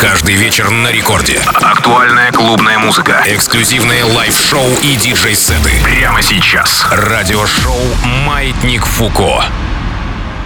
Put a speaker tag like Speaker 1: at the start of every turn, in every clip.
Speaker 1: Каждый вечер на рекорде. Актуальная клубная музыка. Эксклюзивные live -шоу и диджей-сеты. Прямо сейчас. Радиошоу «Маятник Фуко».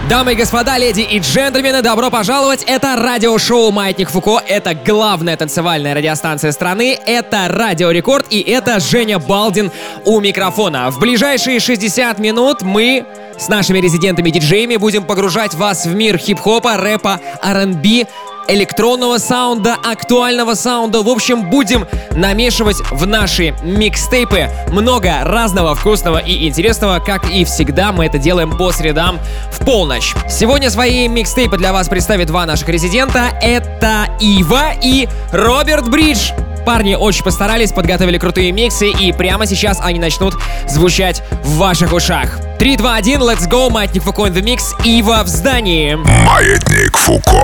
Speaker 2: Дамы и господа, леди и джентльмены, добро пожаловать! Это радиошоу «Маятник Фуко», это главная танцевальная радиостанция страны, это «Радио Рекорд» и это Женя Балдин у микрофона. В ближайшие 60 минут мы с нашими резидентами-диджеями будем погружать вас в мир хип-хопа, рэпа, R&B, электронного саунда, актуального саунда. В общем, будем намешивать в наши микстейпы много разного вкусного и интересного. Как и всегда, мы это делаем по средам в полночь. Сегодня свои микстейпы для вас представят два наших резидента. Это Ива и Роберт Бридж. Парни очень постарались, подготовили крутые миксы, и прямо сейчас они начнут звучать в ваших ушах. 3, 2, 1, let's go, Маятник Фуко in the mix, Ива в здании.
Speaker 1: Маятник Фуко.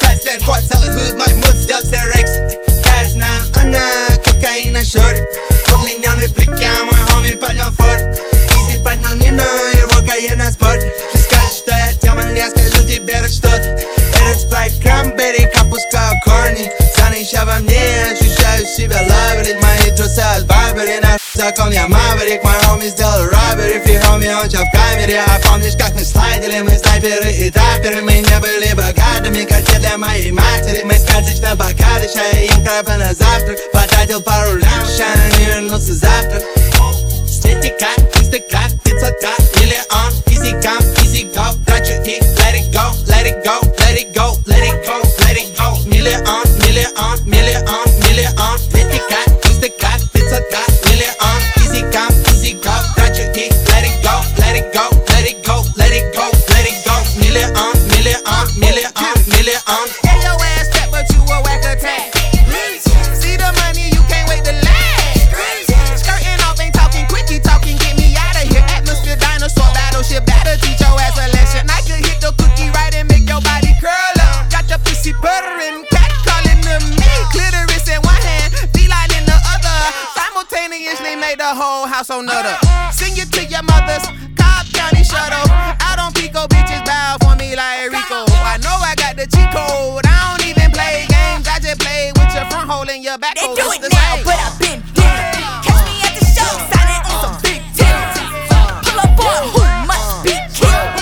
Speaker 3: Plus, that hard seller's hood, Dr. X, cash na ana, cocaine and short. Only now me flick out my homie, but no fort. Easy, but no nina, и вока е на спорт. Ти скажеш, що е тема, не аз кажа ти бера, щото. Ерец плай крамбери, капуска корни. Сани шава мне, ощущаю себя лабиринт, мои тросы от барберин. Закон я маверик, мой homie сделал robbery Фри homie, он чё в камере А помнишь, как мы слайдили? Мы снайперы и траперы Мы не были богатыми, как те для моей матери Мы сказочно богаты, чай им крабы на завтрак Потратил пару лям, ща не вернуться завтра Светика, инстака, пиццака, миллион Easy come, easy go, трачу их Let it go, let it go, let it go, let it go, let it go Миллион the whole house on nutter. Sing
Speaker 4: it to your mother's Cobb County shuttle. Out on Pico, bitches bow for me like Rico. I know I got
Speaker 5: the cheat code. I don't even play games. I just play with
Speaker 4: your front hole and your back. They do it the now, same. but I've been Catch me at the show, signing on some big tips. Pull up on who must be killed.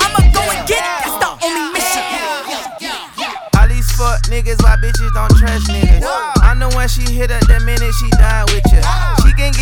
Speaker 4: I'ma go and get it. That's the only mission. All these niggas, why bitches don't trust niggas? I know when she hit up the minute she died with you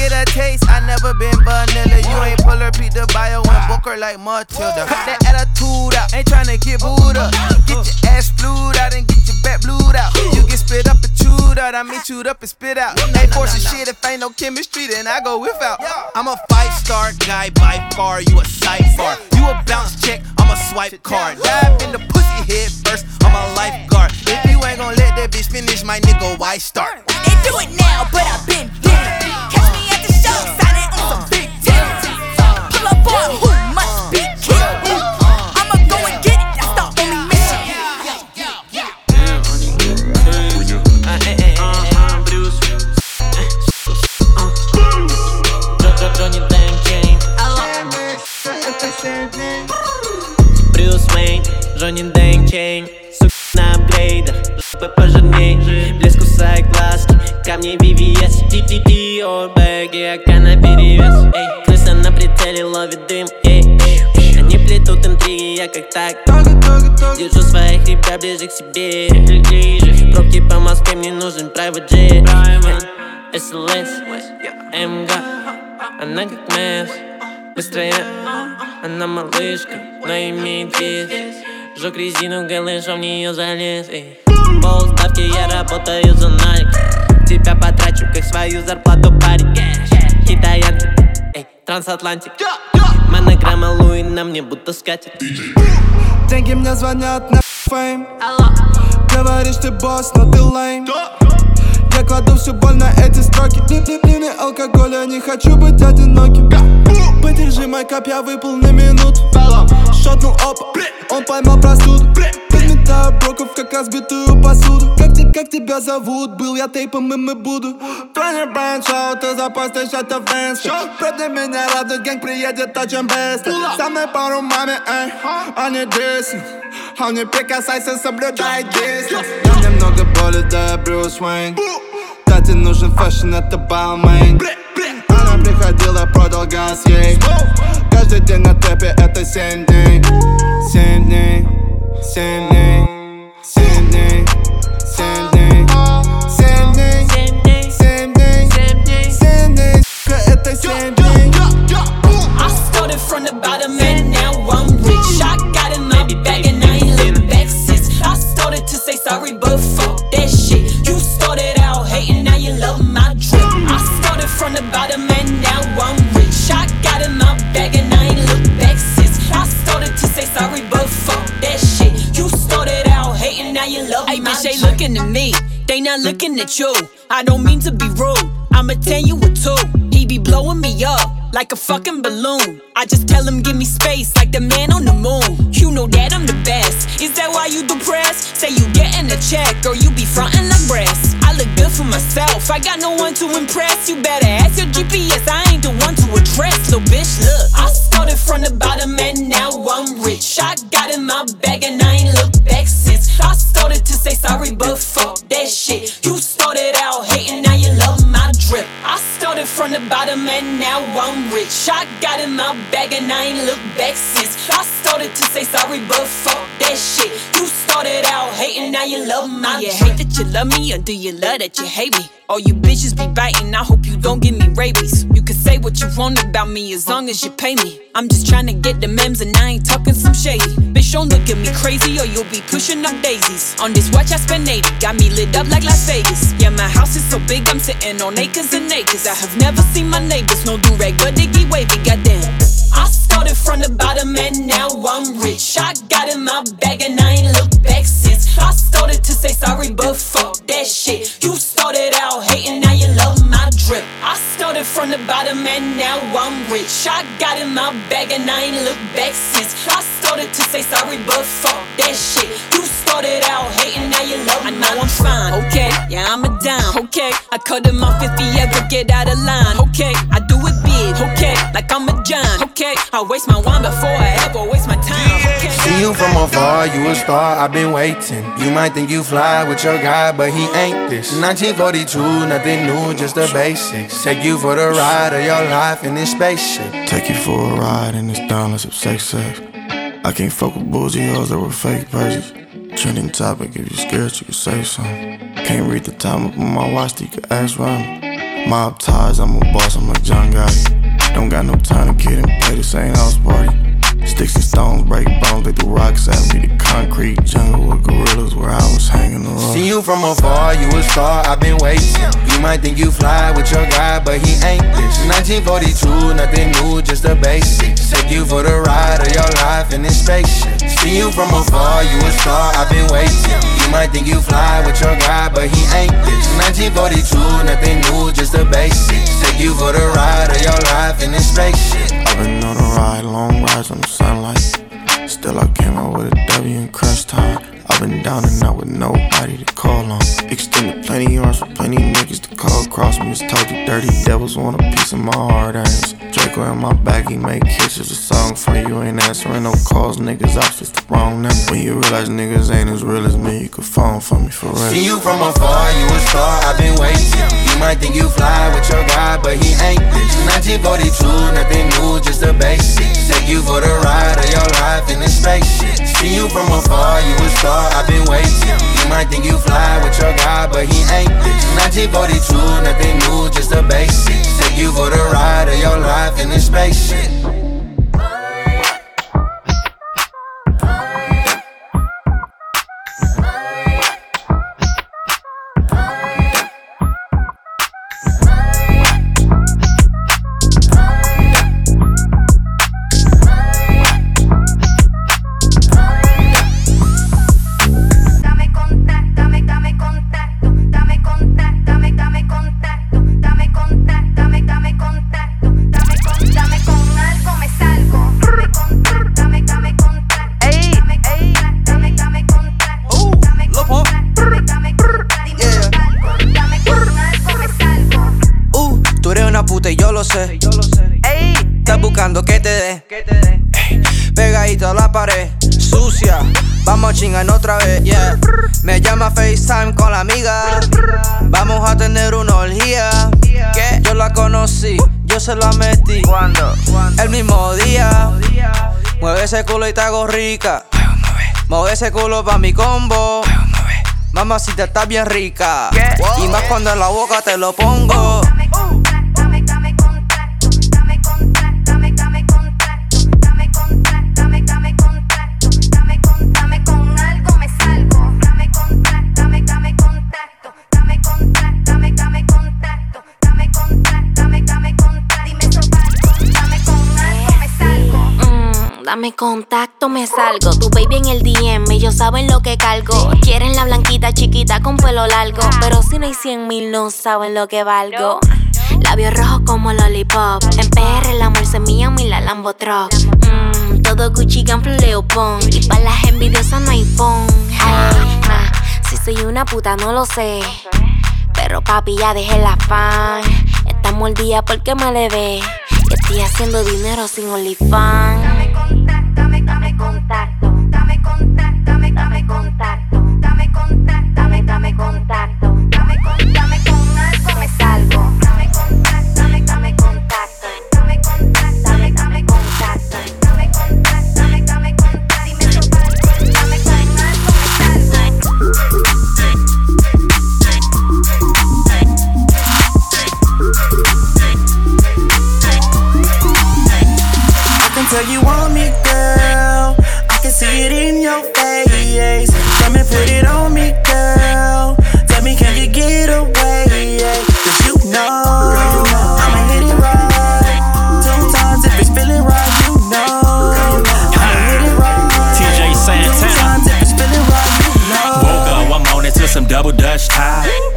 Speaker 4: get a taste. I never been vanilla. You ain't pull her, Pete the bio, and book her like Matilda. Cut that attitude out, ain't tryna get booed
Speaker 6: up. Get your ass flued out and get your back blued out. You get spit up and chewed out, I mean chewed up and spit
Speaker 7: out. Ain't forcing shit if ain't no chemistry, then I go without. I'm a five star guy by far, you a sidebar. You a bounce check, I'm a swipe card. Dive in the pussy head first, I'm a так Держу своих ребят ближе к себе Пробки по Москве, мне нужен private jet СЛС, МГ, она как мэс Быстрая, она малышка, но имеет вес Жёг резину голышом, в нее залез эй. Пол я работаю за Nike Тебя потрачу, как свою зарплату, парень Китаянки, Трансатлантик Монограмма Луи на мне будто скатит
Speaker 4: Деньги мне звонят на фейм
Speaker 8: Говоришь ты босс, но ты лейм Я кладу всю боль на эти строки Ни алкоголя, не хочу быть одиноким Подержи мой кап, я выпал на минут Шотнул оп, он поймал простуду Суета броков, как разбитую посуду Как, ты, как тебя зовут? Был я тейпом и мы буду Тони Бэн Шоу, ты запостишь это в инсте Правда меня радует, гэнг приедет очень быстро Со мной пару маме, эй, они а не А не прикасайся, соблюдай дистанс Я немного болен, да я Брюс Уэйн Кстати, нужен фэшн, это Балмейн Она приходила, продал газ ей Каждый день на тэпе, это семь дней Семь дней
Speaker 9: Same
Speaker 10: name, same
Speaker 9: name.
Speaker 10: looking at you. I don't mean to be rude. I'm going to tell you a 2. He be blowing me up like a fucking balloon. I just tell him, give me space like the man on the moon. You know that I'm the best. Is that why you depressed? Say you getting a check or you be frontin' like brass. I look good for myself. I got no one to impress. You better ask your GPS. I ain't the one to address. So, bitch, look.
Speaker 9: I started from the bottom and now I'm rich. I got in my bag and I ain't look I started to say sorry, but fuck that shit. You started out from the bottom and now I'm rich. I got in my bag and I ain't looked back since. I started to say sorry, but fuck that shit. You started out hating, now you love my
Speaker 10: You hate that you love me, or do you love that you hate me? All you bitches be biting, I hope you don't give me rabies. You can say what you want about me as long as you pay me. I'm just trying to get the mems and I ain't talking some shady. Bitch, don't look at me crazy or you'll be pushing up daisies. On this watch, I spent 80, got me lit up like Las Vegas. Yeah, my house is so big, I'm sitting on acres and acres. I have never seen my neighbors, no do-rag, but they get wavy, goddamn.
Speaker 9: I started from the bottom and now I'm rich. I got in my bag and I ain't looked back since. got in my bag and I ain't looked back since. I started to say sorry, but fuck that shit. You started out hating, now you love me.
Speaker 10: Now I'm fine, okay? Yeah, I'm a dime, okay? I cut him off if he ever get out of line, okay? I do it big, okay? Like I'm a giant. okay? I waste my wine before I ever waste.
Speaker 8: See you from afar, you a star, I've been waiting. You might think you fly with your guy, but he ain't this. 1942, nothing new, just the basics. Take you for the ride of your life in this spaceship.
Speaker 11: Take you for a ride in this downless of sex sex. I can't fuck with boozy hoes that were fake purses. Trending topic, if you scared, you can say something. Can't read the time up on my watch, you can ask around me. Mob ties, I'm a boss, I'm like John Gotti. Don't got no time to get in play, this ain't house party. Sticks and stones break bones, they threw rocks at me. The concrete jungle with gorillas where I was hanging around.
Speaker 8: See you from afar, you a star, I've been waiting. You might think you fly with your guy, but he ain't this. 1942, nothing new, just the basics. Take you for the ride of your life in this spaceship. See you from afar, you a star, I've been waiting. You might think you fly with your guy, but he ain't this. 1942, nothing new, just the basics. Take you for the ride of your life in this spaceship.
Speaker 11: Putting on a ride, long rides on the sunlight. Still, I came out with a W in crash time. I've been down and out with nobody to call on. Extended plenty arms for plenty niggas to call across me. It's totally dirty devils want a piece of my heart. Ain't Draco in my bag, he make kisses. A song for you ain't answering no calls. Niggas just the wrong number. When you realize niggas ain't as real as me, you could phone for me for real.
Speaker 8: See you from afar, you a star. I've been waiting. You might think you fly with your guy, but he ain't this. 1942, nothing new, just the basics. Take you for the ride of your life in the spaceship. See you from afar, you a star car, I've been waiting. You might think you fly with your guy, but he ain't this. 1942, nothing new, just the basics. Take you for the ride of your life in this spaceship.
Speaker 12: y te hago rica. Mueve ese culo pa' mi combo. si te estás bien rica. Y más cuando en la boca te lo pongo.
Speaker 13: me contacto, me salgo. Tu baby en el DM, ellos saben lo que cargo. Quieren la blanquita chiquita con pelo largo. Pero si no hay 100 mil, no saben lo que valgo. Labios rojos como lollipop. En PR, el amor se mía, mi la Lambo truck. Mm, todo Gucci, Gamble, Leopold. Y para las envidiosas no hay phone. si soy una puta, no lo sé. Pero papi, ya dejé la fan. el día porque me le ve. estoy haciendo dinero sin OnlyFans.
Speaker 14: Don't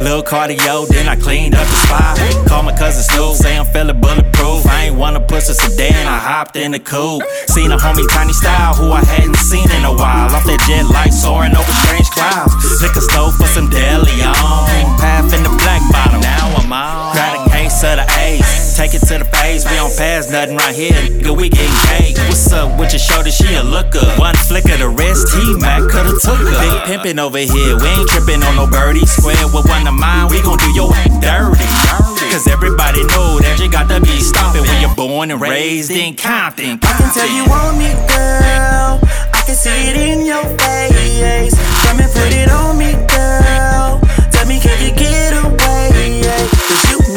Speaker 14: Little cardio, then I cleaned up the spot. Call my cousin Snoop, say I'm feeling bulletproof. I ain't wanna push a sedan, I hopped in the coupe. Seen a homie Tiny Style, who I hadn't seen in a while. Off that jet light, soaring over strange clouds. a stove for some deli on. Path in the black bottom, now I'm on. Got a case of the ace take it to the face. We don't pass nothing right here, nigga. We getting cake. What's up with your shoulder? She a looker. One flick of the wrist, he Mac coulda took her. Big pimpin' over here, we ain't trippin' on no birdie. Square with one of mine, we gon' do your dirty. Cause everybody know that you got to be stopping when you're born and raised in Compton.
Speaker 12: I can tell you want me, girl. I can see it in your face. Come and put it on me, girl. Tell me, can you get away? Cause you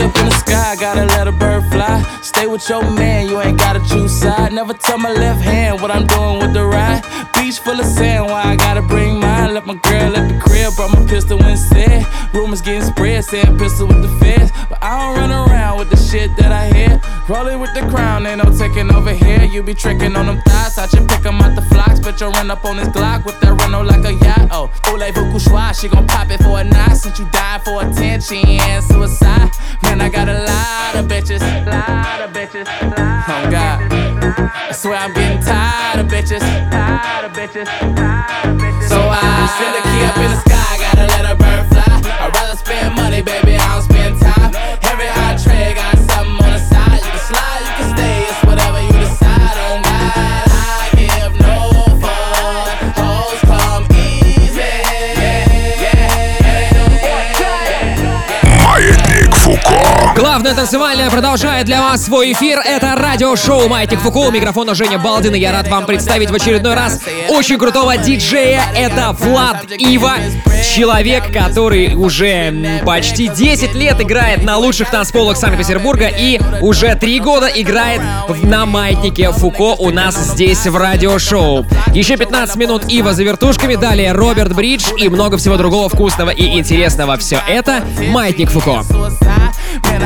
Speaker 14: up in the sky, gotta let a bird fly. Stay with your man, you ain't gotta choose side. Never tell my left hand what I'm doing with the right. Beach full of sand, why I gotta bring mine? Left my girl at the crib, brought my pistol when said. Rumors getting spread, saying pistol with the fist, But I don't run around with the shit that I hear. Rolling with the crown, ain't no taking over here. You be tricking on them thighs, I should pick 'em out the flocks. But you run up on this Glock with that Renault like a yacht. Oh, Oulay Vukushwa, she gon' pop it for a night. Since you died for attention and suicide. Man, I got a lot of bitches, lot of bitches. Lot oh God, I swear I'm getting tired of bitches, tired of bitches, tired of bitches. So I send a key up in the sky.
Speaker 2: Главное танцевальное продолжает для вас свой эфир. Это радиошоу «Маятник Фуку». У Женя Балдина. я рад вам представить в очередной раз очень крутого диджея. Это Влад Ива. Человек, который уже почти 10 лет играет на лучших танцполах Санкт-Петербурга и уже 3 года играет на «Маятнике Фуко» у нас здесь в радиошоу. Еще 15 минут Ива за вертушками, далее Роберт Бридж и много всего другого вкусного и интересного. Все это «Маятник Фуко».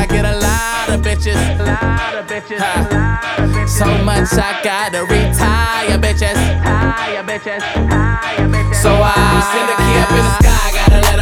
Speaker 14: I get a lot of bitches. A lot of bitches. Huh. So much I gotta retire, bitches. Retire, bitches. Retire, bitches. So I send a key up in the sky, gotta let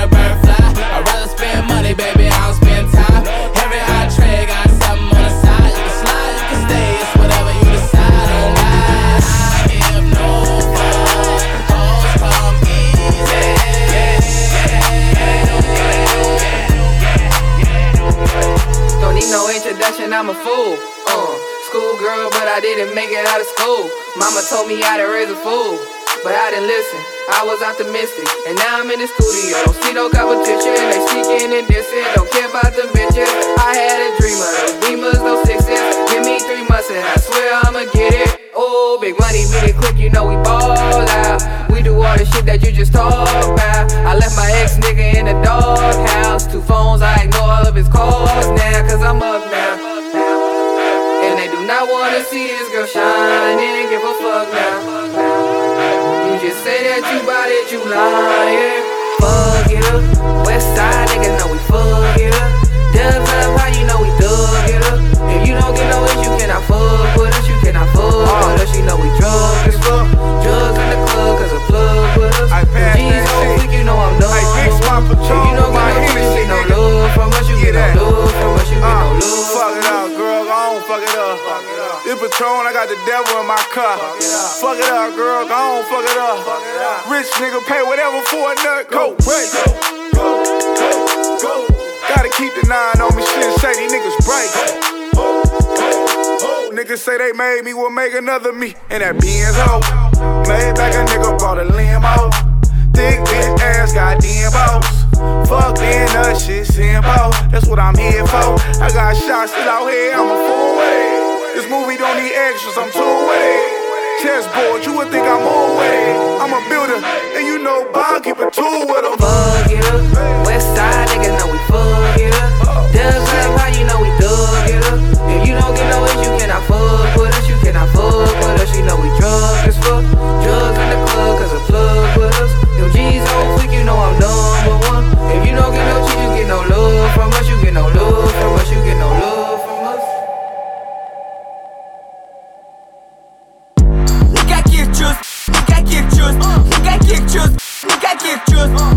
Speaker 15: I'm a fool. Uh, girl, but I didn't make it out of school. Mama told me how to raise a fool, but I didn't listen. I was optimistic, and now I'm in the studio. Don't see no competition, they seeking and dissing. Don't care about the bitches. I had a dreamer, no dreamers, no sixes. Give me three months, and I swear I'ma get it. Oh, big money, we it quick, you know we ball out. We do all the shit that you just talk about. I left my ex nigga in the doghouse. Two phones, I ignore all of his calls now, cause I'm up now. I wanna see this girl shine and give a fuck now. You just say that you bought it, you lying. Fuck it up. West side niggas know we fuck it up. Dubs up, how you know we thug it up? If you don't get no issue, you cannot fuck with us, you cannot fuck uh. with us. You know we drunk as fuck. Drugs in the club, cause a plug with us. I pass G's on week, you know I'm done. I fix my patrol, you know my energy. You get no love from us, you get no love from us, you get no love.
Speaker 16: Fuck it up fuck it up. Fuck it up. This Patron, I got the devil in my car. Fuck it up, girl, go on, fuck it up. Fuck it up. Rich nigga pay whatever for a nut coat. Go, go, go, go, go. Gotta keep the nine on me, shit, say these niggas bright. Oh, niggas say they made me, will make another me. And that Benz hoe, made back a nigga bought a limo. Thick bitch ass got demons. Fuck being a shit, Simbo. That's what I'm here foe. I got shots still out here, I'm a four-way. This movie don't need extras, I'm two-way. Chessboard, you would think I'm all with I'm a builder, and you know Bob keep a tool with him.
Speaker 15: Fuck you, West Side niggas know we fuck you. Doug Black, how you know we thug you? If you don't get no age, you cannot fuck with us. You cannot fuck with us. You know we drunk as fuck. Drugs in the club, cause a plug with us. Them G's on quick, you know I'm number one. If you don't get no cheese, you get no love from us. You get no love.
Speaker 17: niggas.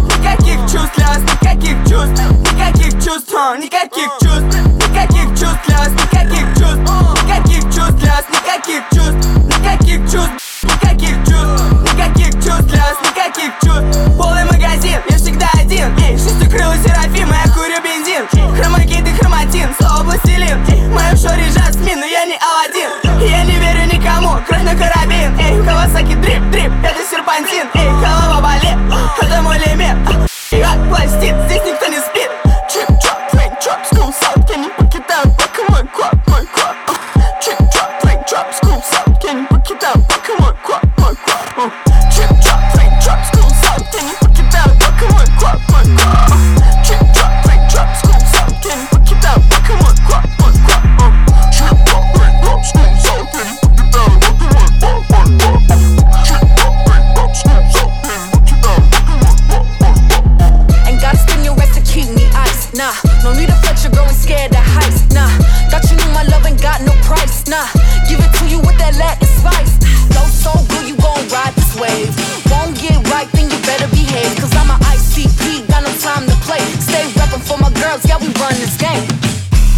Speaker 17: Nah, give it to you with that Latin spice. Low so good, you gon' ride this wave. Won't get right, then you better behave. Cause I'm a ICP, got no time to play. Stay reppin' for my girls, yeah, we run this game.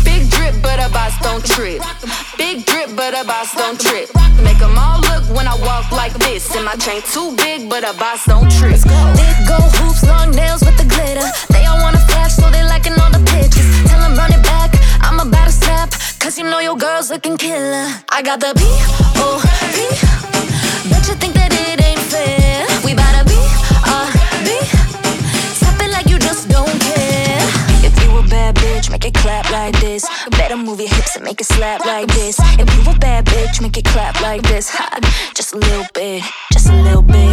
Speaker 17: Big drip, but a boss don't trip. Big drip, but a boss don't trip. Make them all look when I walk like this. And my chain too big, but a boss don't trip.
Speaker 18: Big gold hoops, long nails with the glitter. They all wanna flash, so they like Cause you know your girl's looking killer. I got the B-O-B. Bet you think that it ain't fair. We bout to B-R-B. Stop it like you just don't care.
Speaker 17: If you a bad bitch, make it clap like this. Better move your hips and make it slap like this. If you a bad bitch, make it clap like this. Ha, just a little bit, just a little bit.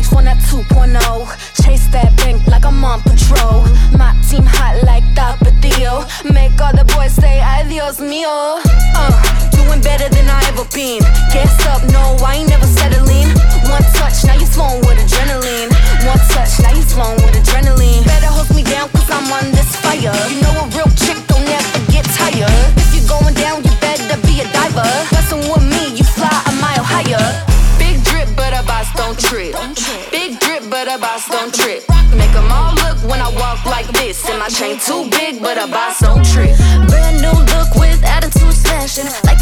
Speaker 19: life on a 2.0. Chase that bank like I'm on patrol. My team hot like Tapatio. Make all the boys say adios mio. Uh, doing better than I ever been. Guess up, no, I ain't never settling. One touch, now you flowing with adrenaline. One touch, now you flowing with adrenaline. Better hook me down, cause I'm on this fire. You know a real chick don't ever get tired. If you're going down, you better be a diver. Messing with me, you fly a mile higher. Big drip, but a boss don't trip boss don't trip. Make them all look when I walk like this. And my chain too big, but a boss don't trip.
Speaker 18: Brand new look with attitude slashing. Like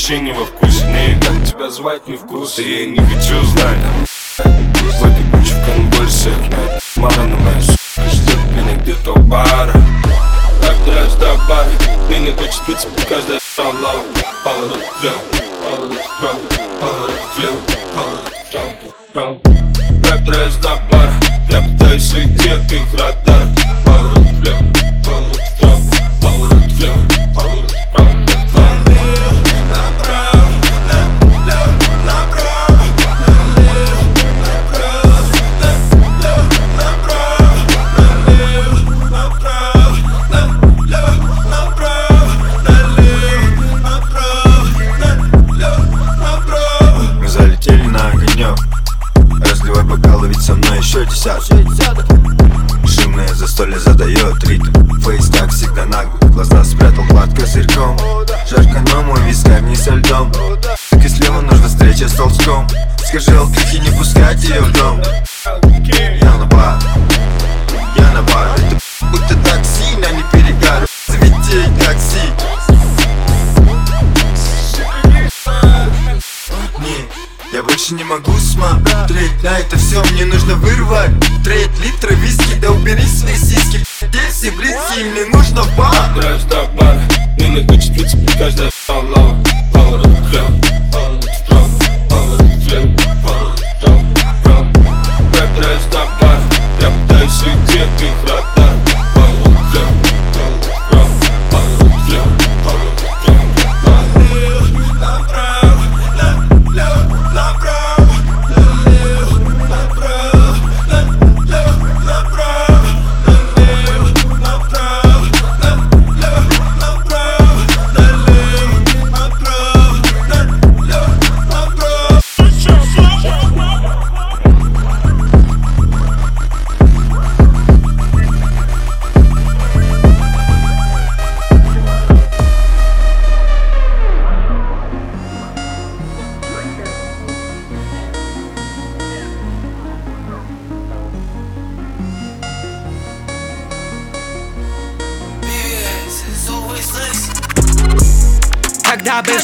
Speaker 20: Вообще не во вкус, мне как тебя звать не вкус, я не хочу знать
Speaker 8: тонах Глаза спрятал под козырьком Жарко, но мой вискарь не со льдом Так и слева нужна встреча с толчком Скажи алкихе не пускать ее в дом Я на бар, я на бар Это будто такси, на не перегар Заведи такси Не, я больше не могу смотреть на это все Мне нужно вырвать Треть литра виски, да убери свои сиськи Десять блиц, мне нужно
Speaker 20: бан Нравится так бан, не накачать лица, каждая лава Лава,
Speaker 21: лава,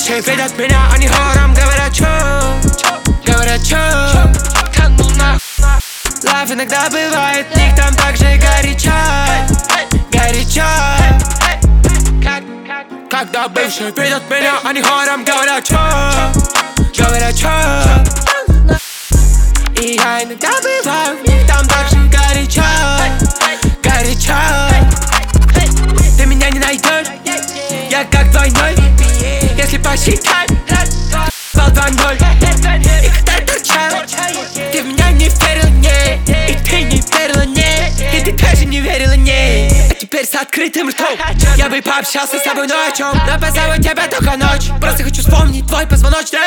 Speaker 21: Все видят меня, они хором говорят чё Говорят чё Да ну на Лав иногда бывает, них там так же горячо Горячо Когда бывшие видят меня, они хором говорят чё Говорят чё She type, стал 2 И когда торчал, ты в меня не верил, не И ты не верила, не И ты тоже не верила, не А теперь с открытым ртом Я бы пообщался с тобой, но о чем? Но позову тебя только ночь Просто хочу вспомнить твой позвоночник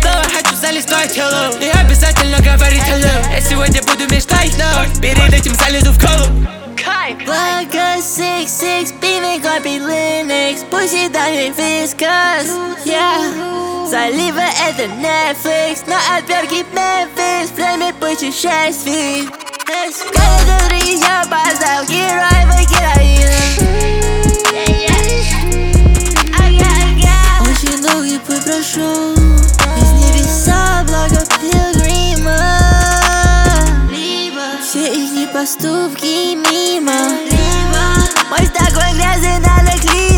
Speaker 21: Снова хочу залезть в твое тело И обязательно говорить hello Я сегодня буду мечтать, но Перед этим залезу в голову. Kai.
Speaker 22: Vodka, six, six, beaming, garpy, Linux, pussy, diamond, viscous. Yeah. Saliva at the Netflix. Not at Bjarki Memphis. Flame it, put I chest feet. Очень долгий путь прошел, из небеса, благо пилгрима.
Speaker 21: pas trouve qui m'y m'enlève Moi
Speaker 23: je t'accroche grâce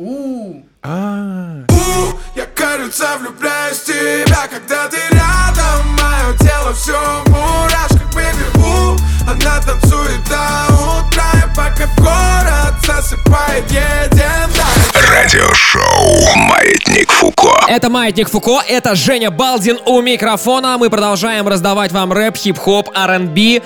Speaker 23: У. А.
Speaker 11: у, Я кажется влюбляюсь в тебя, когда ты рядом, мое тело все в мурашках, baby. У. Она танцует до утра, и пока в город засыпает, едем
Speaker 1: Радиошоу «Маятник Фуко».
Speaker 2: Это «Маятник Фуко», это Женя Балдин у микрофона. Мы продолжаем раздавать вам рэп, хип-хоп, R&B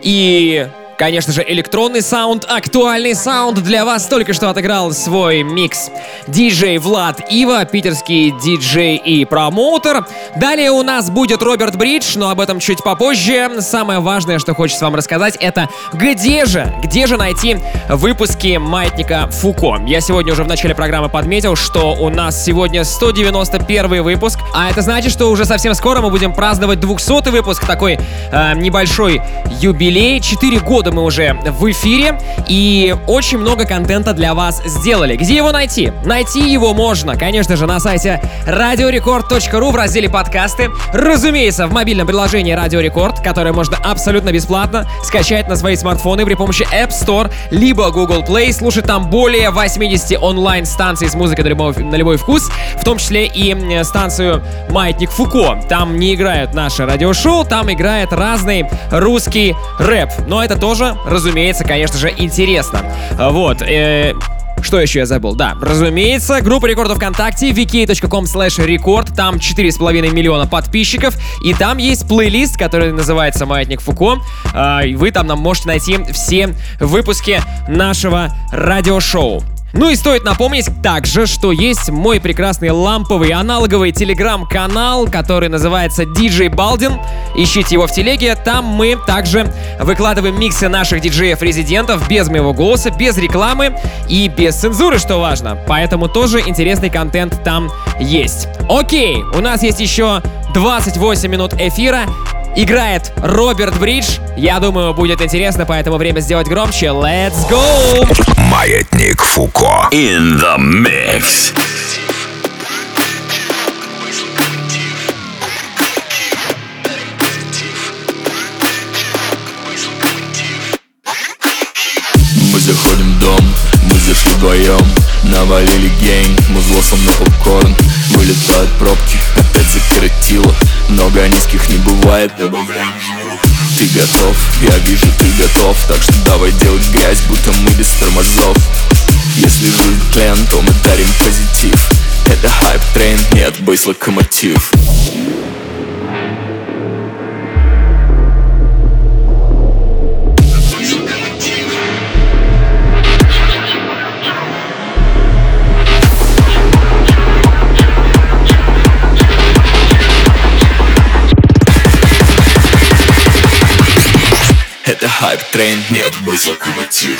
Speaker 2: и Конечно же, электронный саунд, актуальный саунд для вас только что отыграл свой микс. Диджей Влад Ива, питерский диджей и промоутер. Далее у нас будет Роберт Бридж, но об этом чуть попозже. Самое важное, что хочется вам рассказать, это где же, где же найти выпуски «Маятника Фуко». Я сегодня уже в начале программы подметил, что у нас сегодня 191 выпуск, а это значит, что уже совсем скоро мы будем праздновать 200 выпуск, такой э, небольшой юбилей, 4 года года мы уже в эфире и очень много контента для вас сделали. Где его найти? Найти его можно, конечно же, на сайте radiorecord.ru в разделе подкасты. Разумеется, в мобильном приложении Радио Рекорд, которое можно абсолютно бесплатно скачать на свои смартфоны при помощи App Store либо Google Play, слушать там более 80 онлайн-станций с музыкой на любой, на любой вкус, в том числе и станцию Маятник Фуко. Там не играют наше радиошоу, там играет разный русский рэп. Но это тоже тоже, разумеется, конечно же, интересно. А, вот. Э, что еще я забыл? Да, разумеется, группа рекордов ВКонтакте, vk.com slash record, там 4,5 миллиона подписчиков, и там есть плейлист, который называется «Маятник Фуко», а, вы там нам можете найти все выпуски нашего радиошоу. Ну и стоит напомнить также, что есть мой прекрасный ламповый аналоговый телеграм-канал, который называется DJ Baldin. Ищите его в телеге, там мы также выкладываем миксы наших диджеев-резидентов без моего голоса, без рекламы и без цензуры, что важно. Поэтому тоже интересный контент там есть. Окей, у нас есть еще 28 минут эфира играет Роберт Бридж. Я думаю, будет интересно, поэтому время сделать громче. Let's go!
Speaker 1: Маятник Фуко. In the mix.
Speaker 24: Мы заходим в дом, мы зашли вдвоем Навалили гейм, музло со мной попкорн Вылетают пробки, опять бывает добавляем Ты готов, я вижу, ты готов Так что давай делать грязь, будто мы без тормозов Если жизнь тлен, то мы дарим позитив Это hype train, не отбой локомотив Хайп-трейн нет, мы заколотив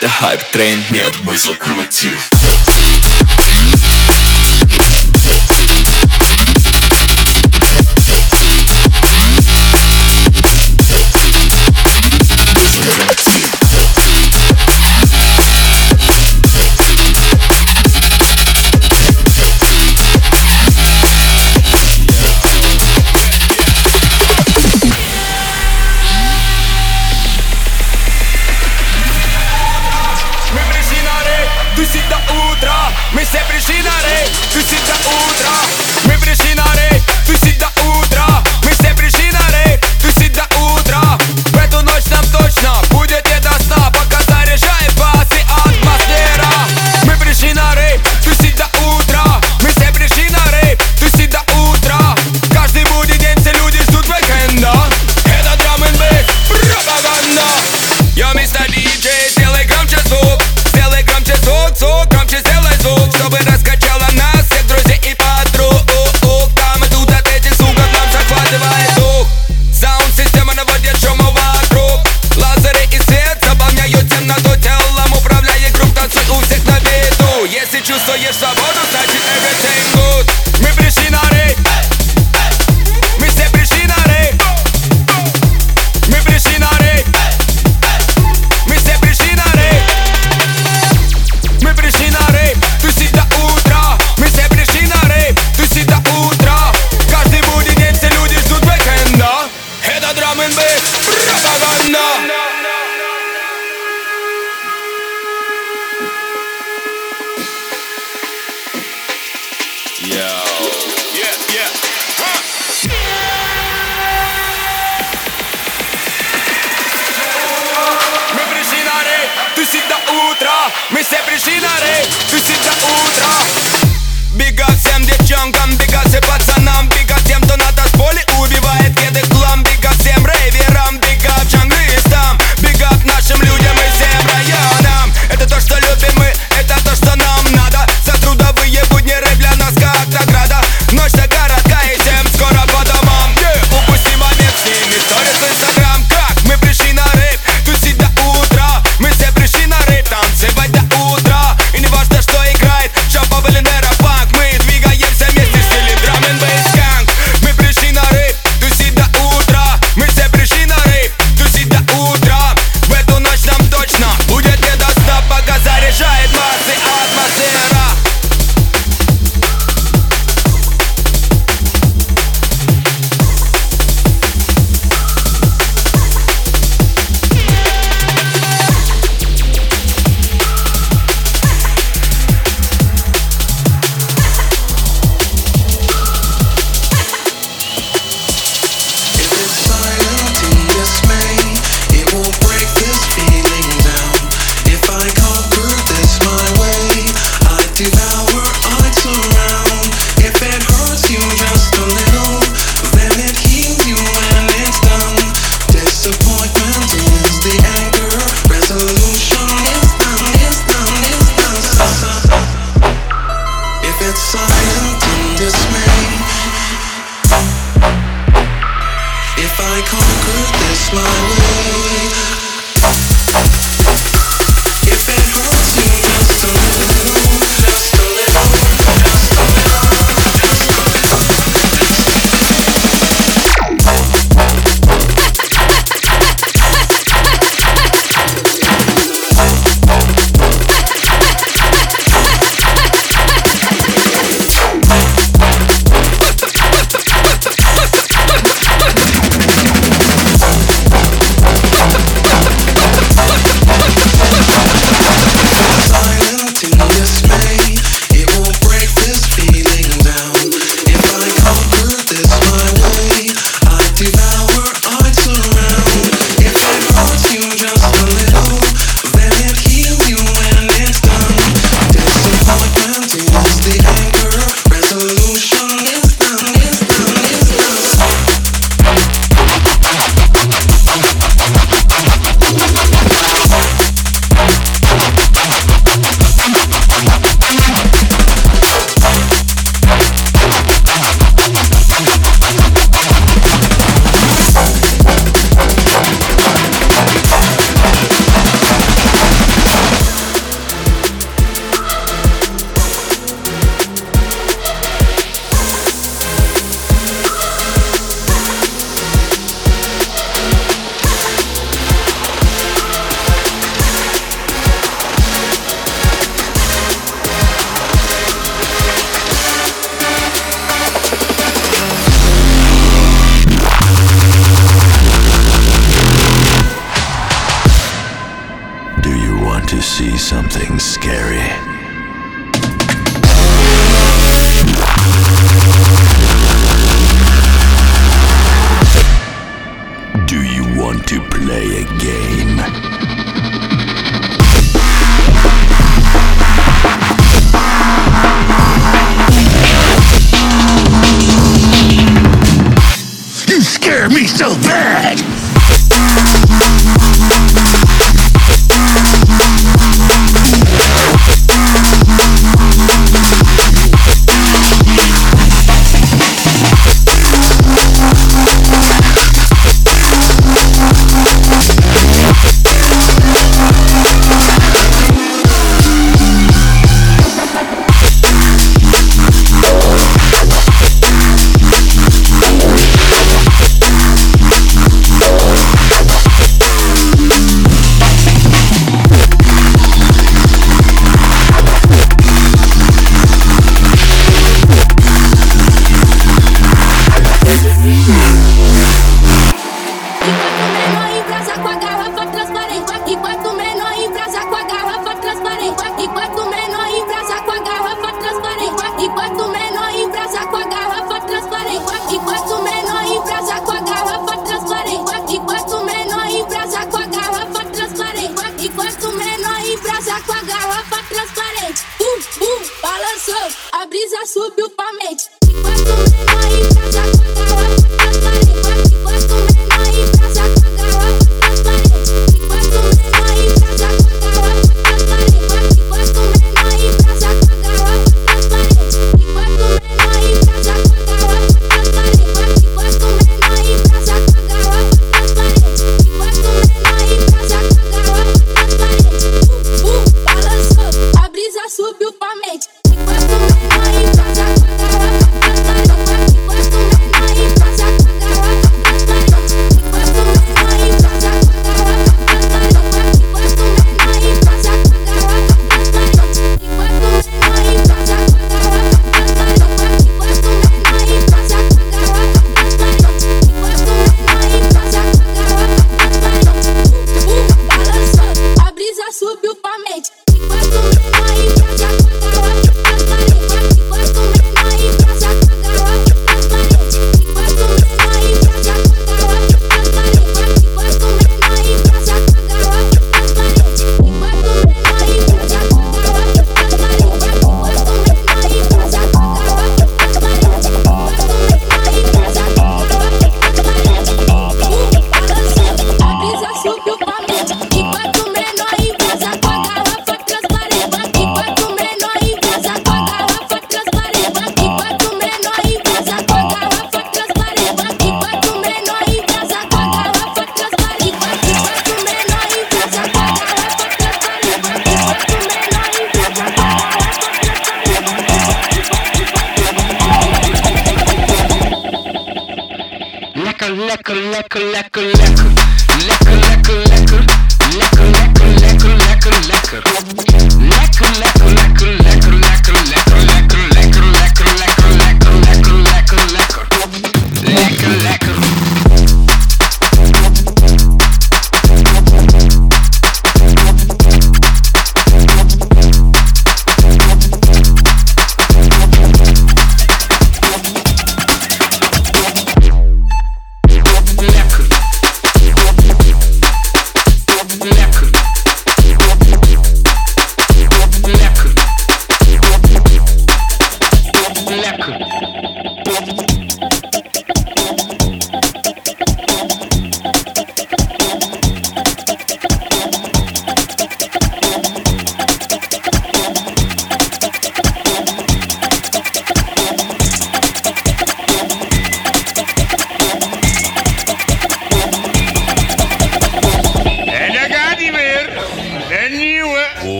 Speaker 24: это хайп-трейн Нет,
Speaker 8: мы за коллектив мы все пришли на рейд, тусить до утра Бега всем девчонкам, бега всем пацанам, бега тем, кто на танцполе убивает кеды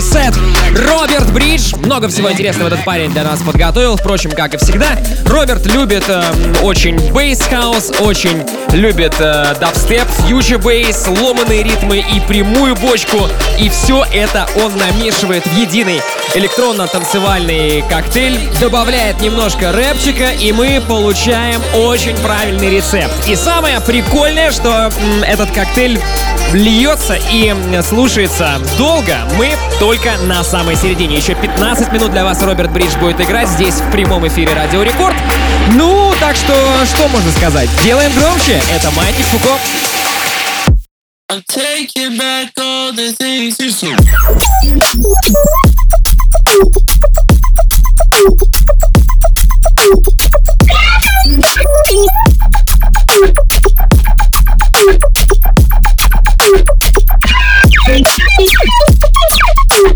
Speaker 2: новый сет. Роберт Бридж. Много всего интересного этот парень для нас подготовил. Впрочем, как и всегда, Роберт любит э, очень bass house, очень любит э, дабстеп, future bass, ломанные ритмы и прямую бочку. И все это он намешивает в единый электронно-танцевальный коктейль, добавляет немножко рэпчика, и мы получаем очень правильный рецепт. И самое прикольное, что м, этот коктейль льется и слушается долго. Мы только на самой середине. Еще 15 минут для вас Роберт Бридж будет играть здесь в прямом эфире Радио Рекорд. Ну, так что, что можно сказать? Делаем громче. Это Маятник Фуко.
Speaker 14: I'm taking back all the things you said.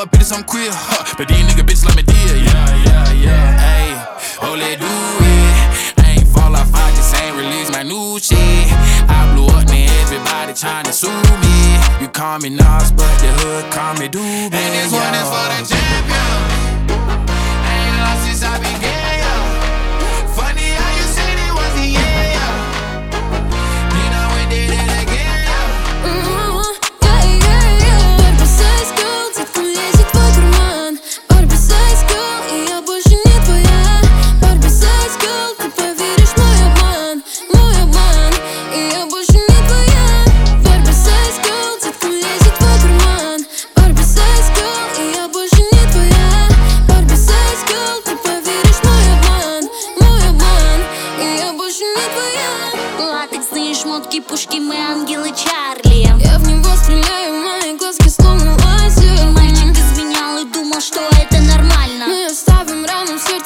Speaker 24: a bitches, I'm queer. Huh. But these nigga bitches like me deal. Yeah, yeah, yeah. Hey, oh, let do it. I ain't fall off, I just ain't release my new shit. I blew up, and Everybody trying to sue me. You call me Nas, but the hood call me Doobie. And this one is for the
Speaker 6: jam.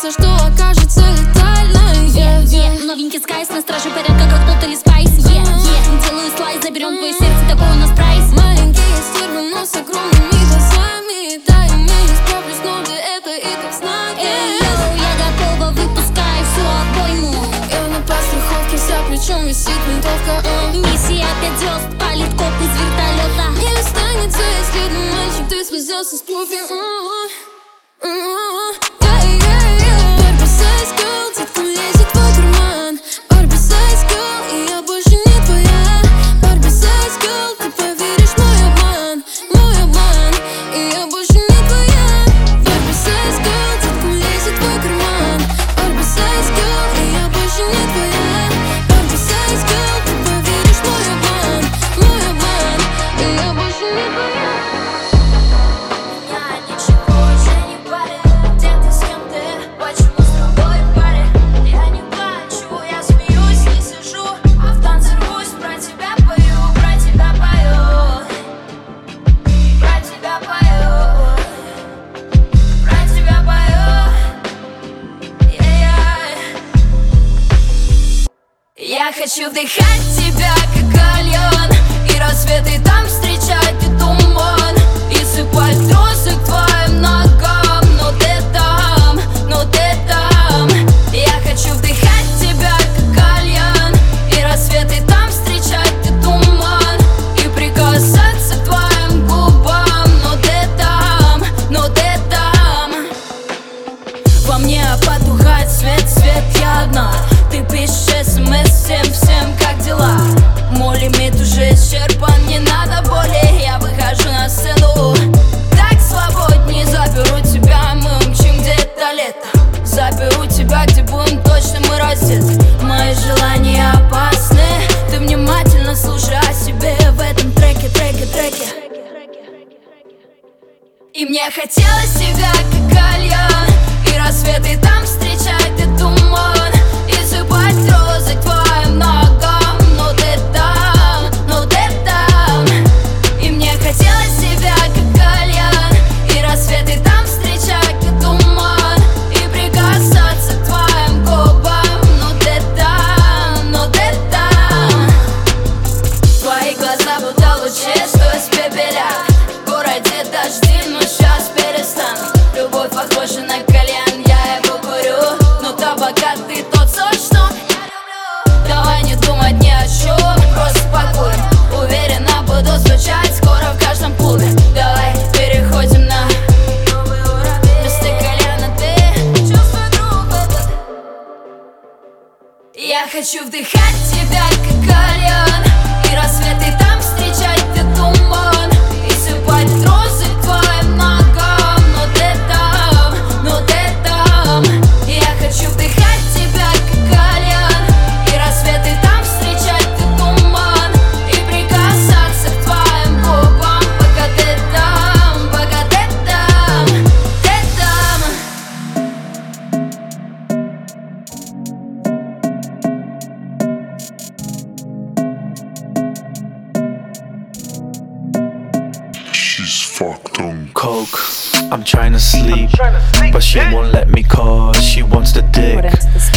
Speaker 6: сердце, что окажется летальное
Speaker 13: yeah, yeah. Новенький скайс на страже порядка, как тот или спайс yeah, yeah. Делаю
Speaker 25: слайс, заберем mm твое сердце, такой у нас прайс Маленькие стервы, но с огромными глазами Да, и мы не
Speaker 26: но ты это и так знаешь yeah. Yo, я готова, выпускай всю обойму Я на подстраховке вся, причем висит винтовка uh. Миссия пять звезд, палит коп из вертолета Не останется, если мальчик, ты связался с пуфи uh -huh.
Speaker 6: uh -huh. захотел
Speaker 27: Coke, I'm trying to sleep, but she won't let me cause she wants the dick.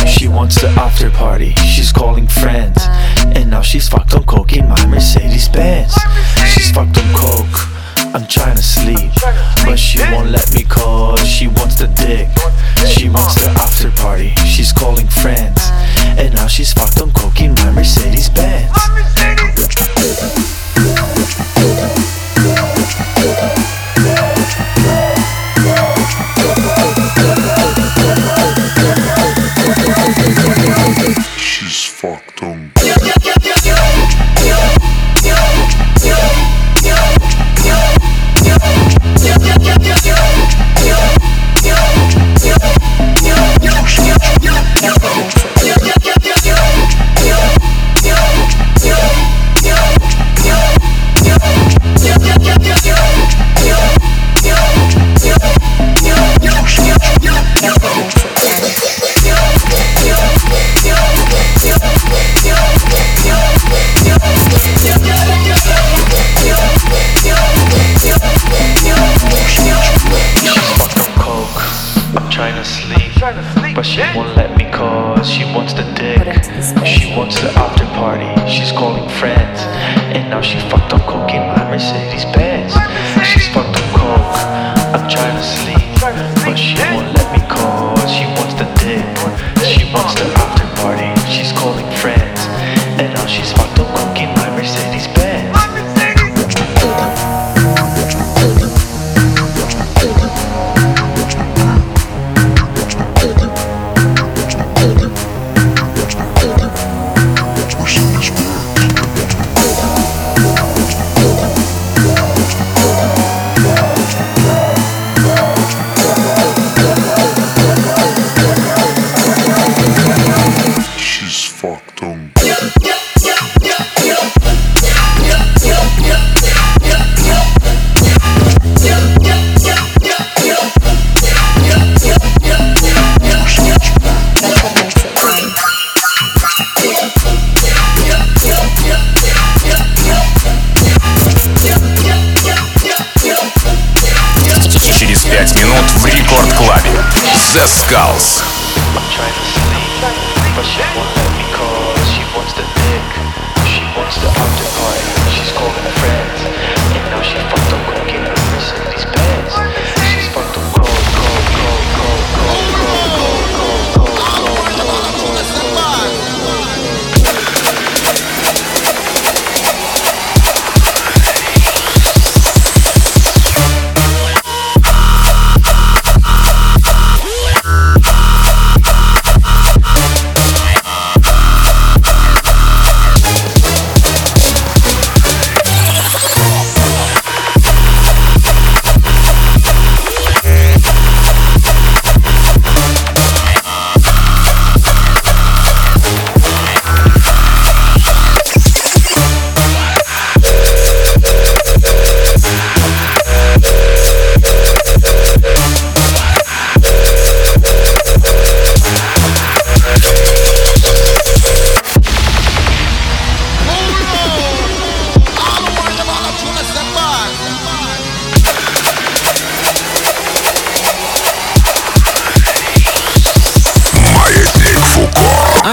Speaker 27: She wants the after party, she's calling friends. And now she's fucked on coke in my Mercedes Benz. She's fucked on coke, I'm trying to sleep, but she won't let me call. she wants the dick. She wants the after party, she's calling friends. And now she's fucked on coke in my Mercedes Benz.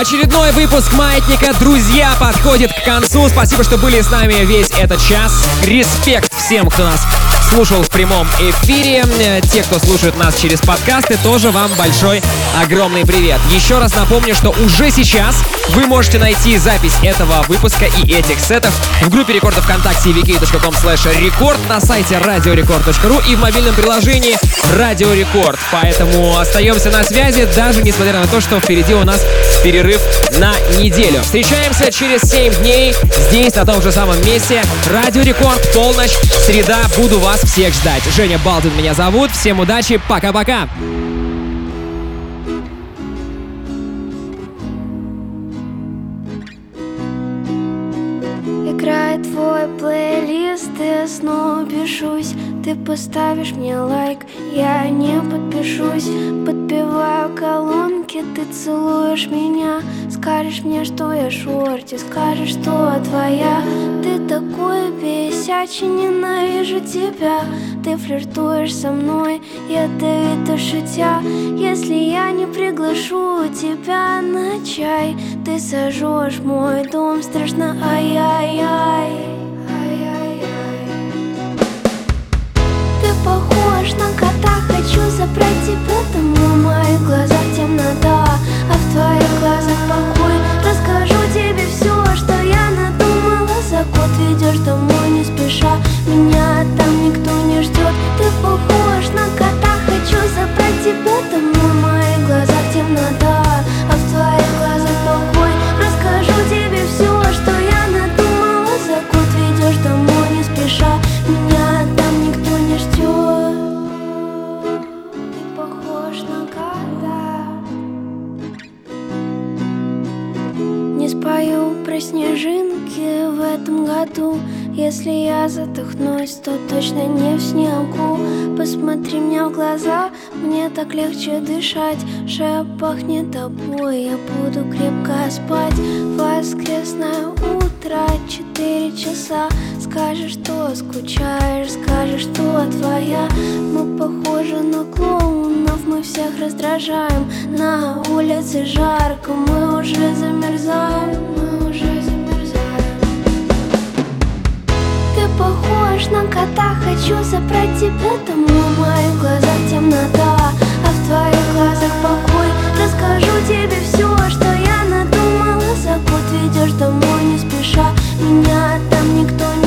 Speaker 2: Очередной выпуск «Маятника», друзья, подходит к концу. Спасибо, что были с нами весь этот час. Респект всем, кто нас слушал в прямом эфире. Э, те, кто слушает нас через подкасты, тоже вам большой огромный привет. Еще раз напомню, что уже сейчас вы можете найти запись этого выпуска и этих сетов в группе рекордов ВКонтакте vk.com slash record на сайте radiorecord.ru и в мобильном приложении Радио Рекорд. Поэтому остаемся на связи, даже несмотря на то, что впереди у нас перерыв на неделю. Встречаемся через 7 дней здесь, на том же самом месте. Радио Рекорд, полночь, среда. Буду вас вас всех ждать. Женя Балдин меня зовут. Всем удачи, пока-пока.
Speaker 22: Играет твой плейлист, и снова пишусь ты поставишь мне лайк Я не подпишусь, подпеваю колонки Ты целуешь меня, скажешь мне, что я шорти Скажешь, что твоя Ты такой бесячий, ненавижу тебя Ты флиртуешь со мной, я давиду шутя Если я не приглашу тебя на чай Ты сожжешь мой дом, страшно ай-яй-яй боялся пройти, потому в моих глазах темнота А в твоих глазах покой Расскажу тебе все, что я надумала За год ведешь домой не спеша Меня там никто не ждет Ты похож на кота, хочу забрать тебя Тому в моих глазах темнота точно не в снегу Посмотри мне в глаза, мне так легче дышать Шея пахнет тобой, я буду крепко спать Воскресное утро, четыре часа Скажешь, что скучаешь, скажешь, что твоя Мы похожи на клоунов, мы всех раздражаем На улице жарко, мы уже замерзаем знаешь, на кота хочу забрать тебя домой В моих глазах темнота, а в твоих глазах покой Расскажу тебе все, что я надумала за год Ведешь домой не спеша, меня там никто не